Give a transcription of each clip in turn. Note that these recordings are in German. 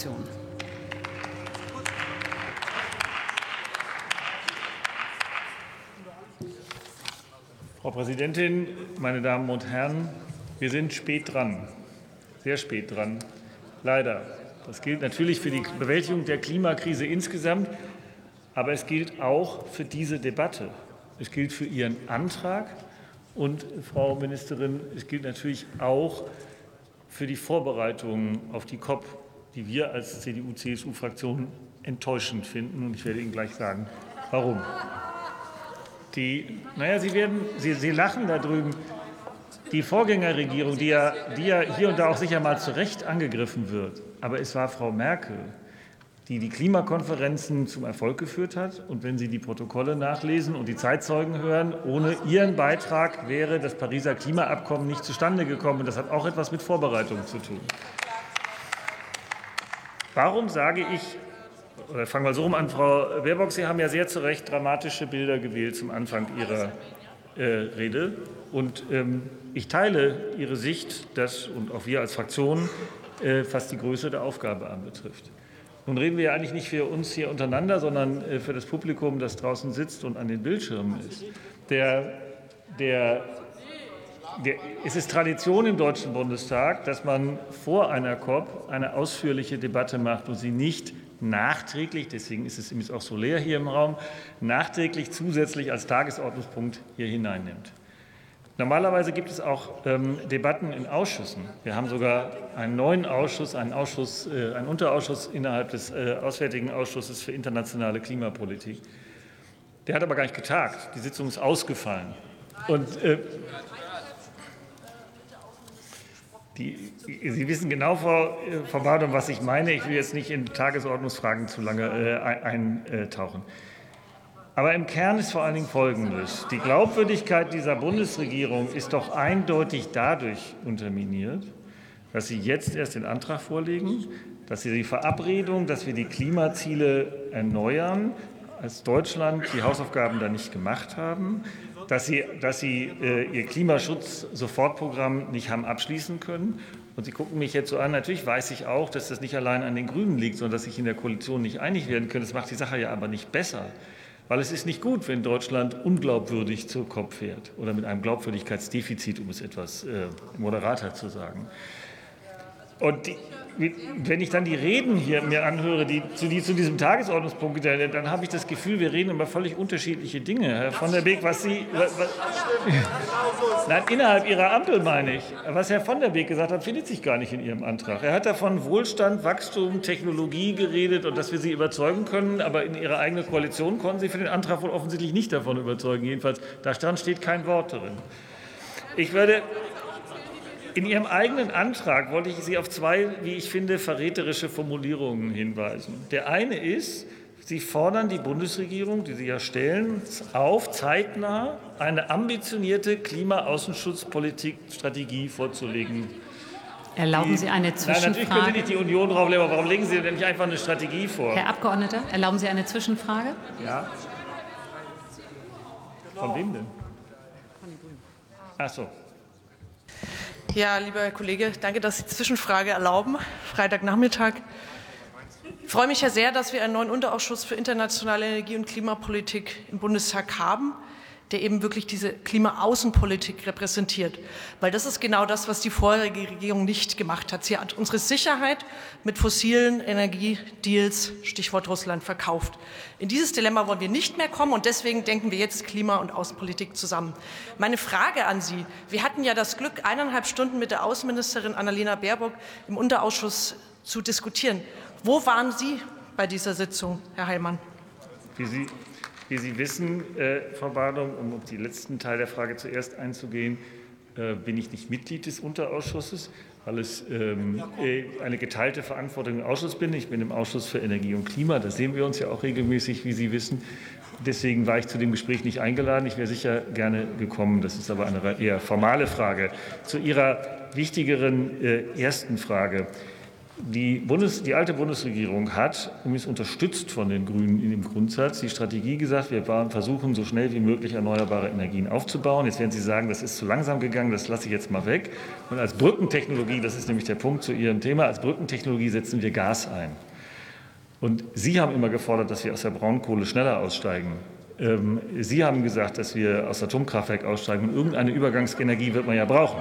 Fraktion. Frau Präsidentin, meine Damen und Herren! Wir sind spät dran, sehr spät dran, leider. Das gilt natürlich für die Bewältigung der Klimakrise insgesamt, aber es gilt auch für diese Debatte. Es gilt für Ihren Antrag und, Frau Ministerin, es gilt natürlich auch für die Vorbereitungen auf die COP, die wir als CDU-CSU-Fraktion enttäuschend finden. Und ich werde Ihnen gleich sagen, warum. Die, naja, Sie, werden, Sie, Sie lachen da drüben. Die Vorgängerregierung, die ja, die ja hier und da auch sicher mal zu Recht angegriffen wird, aber es war Frau Merkel, die die Klimakonferenzen zum Erfolg geführt hat. Und wenn Sie die Protokolle nachlesen und die Zeitzeugen hören, ohne Ihren Beitrag wäre das Pariser Klimaabkommen nicht zustande gekommen. Das hat auch etwas mit Vorbereitung zu tun. Warum sage ich, oder fangen wir so rum an, Frau Baerbock, Sie haben ja sehr zu Recht dramatische Bilder gewählt zum Anfang Ihrer äh, Rede. Und ähm, ich teile Ihre Sicht, dass, und auch wir als Fraktion, äh, was die Größe der Aufgabe anbetrifft. Nun reden wir ja eigentlich nicht für uns hier untereinander, sondern äh, für das Publikum, das draußen sitzt und an den Bildschirmen ist. Der, der, es ist Tradition im Deutschen Bundestag, dass man vor einer COP eine ausführliche Debatte macht und sie nicht nachträglich, deswegen ist es auch so leer hier im Raum, nachträglich zusätzlich als Tagesordnungspunkt hier hineinnimmt. Normalerweise gibt es auch ähm, Debatten in Ausschüssen. Wir haben sogar einen neuen Ausschuss, einen, Ausschuss, äh, einen Unterausschuss innerhalb des äh, Auswärtigen Ausschusses für internationale Klimapolitik. Der hat aber gar nicht getagt. Die Sitzung ist ausgefallen. Und äh, die, Sie wissen genau, Frau, Frau Badum, was ich meine. Ich will jetzt nicht in Tagesordnungsfragen zu lange äh, eintauchen. Aber im Kern ist vor allen Dingen Folgendes. Die Glaubwürdigkeit dieser Bundesregierung ist doch eindeutig dadurch unterminiert, dass Sie jetzt erst den Antrag vorlegen, dass Sie die Verabredung, dass wir die Klimaziele erneuern, als Deutschland die Hausaufgaben da nicht gemacht haben, dass Sie, dass Sie äh, Ihr Klimaschutz-Sofortprogramm nicht haben abschließen können. Und Sie gucken mich jetzt so an. Natürlich weiß ich auch, dass das nicht allein an den Grünen liegt, sondern dass sich in der Koalition nicht einig werden können. Das macht die Sache ja aber nicht besser. Weil es ist nicht gut, wenn Deutschland unglaubwürdig zur Kopf fährt oder mit einem Glaubwürdigkeitsdefizit, um es etwas äh, moderater zu sagen. Und die, wenn ich dann die Reden hier mir anhöre, die zu, die zu diesem Tagesordnungspunkt, dann, habe ich das Gefühl, wir reden über völlig unterschiedliche Dinge. Herr von der Beek, was Sie, was, nein, innerhalb Ihrer Ampel meine ich, was Herr von der Beek gesagt hat, findet sich gar nicht in Ihrem Antrag. Er hat davon Wohlstand, Wachstum, Technologie geredet und dass wir Sie überzeugen können, aber in Ihrer eigenen Koalition konnten Sie für den Antrag wohl offensichtlich nicht davon überzeugen. Jedenfalls, da stand, steht kein Wort drin. Ich würde in Ihrem eigenen Antrag wollte ich Sie auf zwei, wie ich finde, verräterische Formulierungen hinweisen. Der eine ist, Sie fordern die Bundesregierung, die Sie ja stellen, auf, zeitnah eine ambitionierte Klimaaußenschutzpolitikstrategie vorzulegen. Erlauben Sie eine Zwischenfrage? Nein, natürlich könnte nicht die Union drauflegen, aber warum legen Sie denn nicht einfach eine Strategie vor? Herr Abgeordneter, erlauben Sie eine Zwischenfrage? Ja. Von wem denn? Von den Grünen. Ach so. Ja, lieber Herr Kollege, danke, dass Sie Zwischenfrage erlauben. Freitagnachmittag. Ich freue mich ja sehr, dass wir einen neuen Unterausschuss für internationale Energie- und Klimapolitik im Bundestag haben der eben wirklich diese Klimaaußenpolitik repräsentiert. Weil das ist genau das, was die vorherige Regierung nicht gemacht hat. Sie hat unsere Sicherheit mit fossilen Energiedeals, Stichwort Russland, verkauft. In dieses Dilemma wollen wir nicht mehr kommen und deswegen denken wir jetzt Klima- und Außenpolitik zusammen. Meine Frage an Sie. Wir hatten ja das Glück, eineinhalb Stunden mit der Außenministerin Annalena Baerbock im Unterausschuss zu diskutieren. Wo waren Sie bei dieser Sitzung, Herr Heilmann? Wie Sie wie Sie wissen, äh, Frau Badum, um auf den letzten Teil der Frage zuerst einzugehen, äh, bin ich nicht Mitglied des Unterausschusses, weil es ähm, äh, eine geteilte Verantwortung im Ausschuss bin. Ich bin im Ausschuss für Energie und Klima. Da sehen wir uns ja auch regelmäßig, wie Sie wissen. Deswegen war ich zu dem Gespräch nicht eingeladen. Ich wäre sicher gerne gekommen. Das ist aber eine eher formale Frage. Zu Ihrer wichtigeren ersten Frage. Die, Bundes-, die alte Bundesregierung hat, übrigens unterstützt von den Grünen in dem Grundsatz, die Strategie gesagt, wir versuchen so schnell wie möglich erneuerbare Energien aufzubauen. Jetzt werden Sie sagen, das ist zu langsam gegangen, das lasse ich jetzt mal weg. Und als Brückentechnologie, das ist nämlich der Punkt zu Ihrem Thema, als Brückentechnologie setzen wir Gas ein. Und Sie haben immer gefordert, dass wir aus der Braunkohle schneller aussteigen. Ähm, Sie haben gesagt, dass wir aus Atomkraftwerk aussteigen. Und irgendeine Übergangsenergie wird man ja brauchen.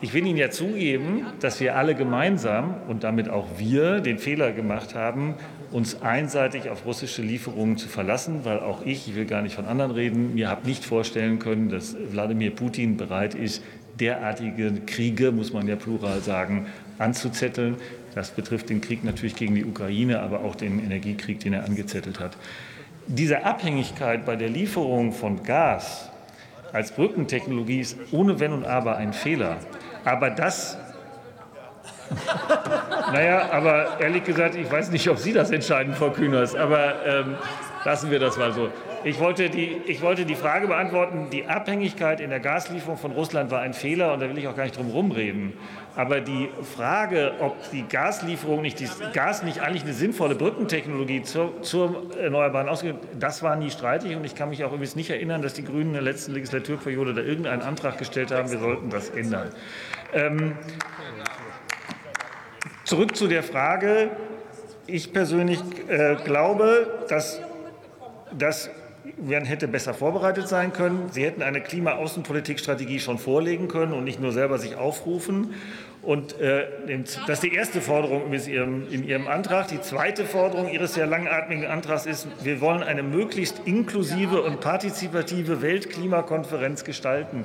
Ich will Ihnen ja zugeben, dass wir alle gemeinsam und damit auch wir den Fehler gemacht haben, uns einseitig auf russische Lieferungen zu verlassen, weil auch ich, ich will gar nicht von anderen reden, mir habe nicht vorstellen können, dass Wladimir Putin bereit ist, derartige Kriege, muss man ja plural sagen, anzuzetteln. Das betrifft den Krieg natürlich gegen die Ukraine, aber auch den Energiekrieg, den er angezettelt hat. Diese Abhängigkeit bei der Lieferung von Gas als Brückentechnologie ist ohne Wenn und Aber ein Fehler. Aber das naja, aber ehrlich gesagt, ich weiß nicht, ob Sie das entscheiden, Frau Kühners, aber ähm, lassen wir das mal so. Ich wollte, die, ich wollte die Frage beantworten, die Abhängigkeit in der Gaslieferung von Russland war ein Fehler und da will ich auch gar nicht drum rumreden. Aber die Frage, ob die Gaslieferung nicht, das Gas nicht eigentlich eine sinnvolle Brückentechnologie zur, zur Erneuerbaren ausgeht, das war nie streitig und ich kann mich auch übrigens nicht erinnern, dass die Grünen in der letzten Legislaturperiode da irgendeinen Antrag gestellt haben, wir sollten das ändern. Ähm, zurück zu der Frage. Ich persönlich äh, glaube, dass, dass man hätte besser vorbereitet sein können. Sie hätten eine Klimaaußenpolitikstrategie schon vorlegen können und nicht nur selber sich aufrufen. Und äh, das ist die erste Forderung in Ihrem, in Ihrem Antrag. Die zweite Forderung Ihres sehr langatmigen Antrags ist, wir wollen eine möglichst inklusive und partizipative Weltklimakonferenz gestalten.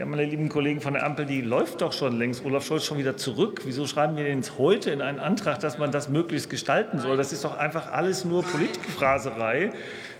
Ja, meine lieben Kollegen von der Ampel, die läuft doch schon längst. Olaf Scholz schon wieder zurück. Wieso schreiben wir denn heute in einen Antrag, dass man das möglichst gestalten soll? Das ist doch einfach alles nur Politikphraserei.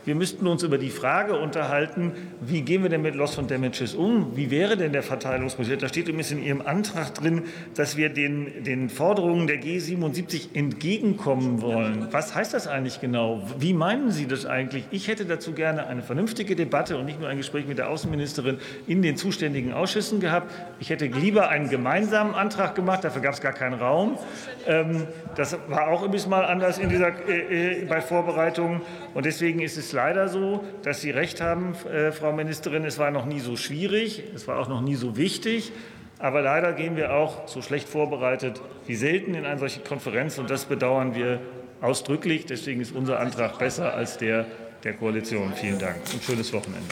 Wir müssten uns über die Frage unterhalten, wie gehen wir denn mit Loss von Damages um? Wie wäre denn der Verteilungsmodell? Da steht übrigens in Ihrem Antrag drin, dass wir den, den Forderungen der G77 entgegenkommen wollen. Was heißt das eigentlich genau? Wie meinen Sie das eigentlich? Ich hätte dazu gerne eine vernünftige Debatte und nicht nur ein Gespräch mit der Außenministerin in den zuständigen Ausschüssen gehabt. Ich hätte lieber einen gemeinsamen Antrag gemacht, dafür gab es gar keinen Raum. Ähm, das war auch übrigens mal anders in dieser, äh, äh bei Vorbereitungen. Und deswegen ist es leider so, dass Sie recht haben, äh, Frau Ministerin, es war noch nie so schwierig, es war auch noch nie so wichtig. Aber leider gehen wir auch so schlecht vorbereitet wie selten in eine solche Konferenz. Und das bedauern wir ausdrücklich. Deswegen ist unser Antrag besser als der der Koalition. Vielen Dank und schönes Wochenende.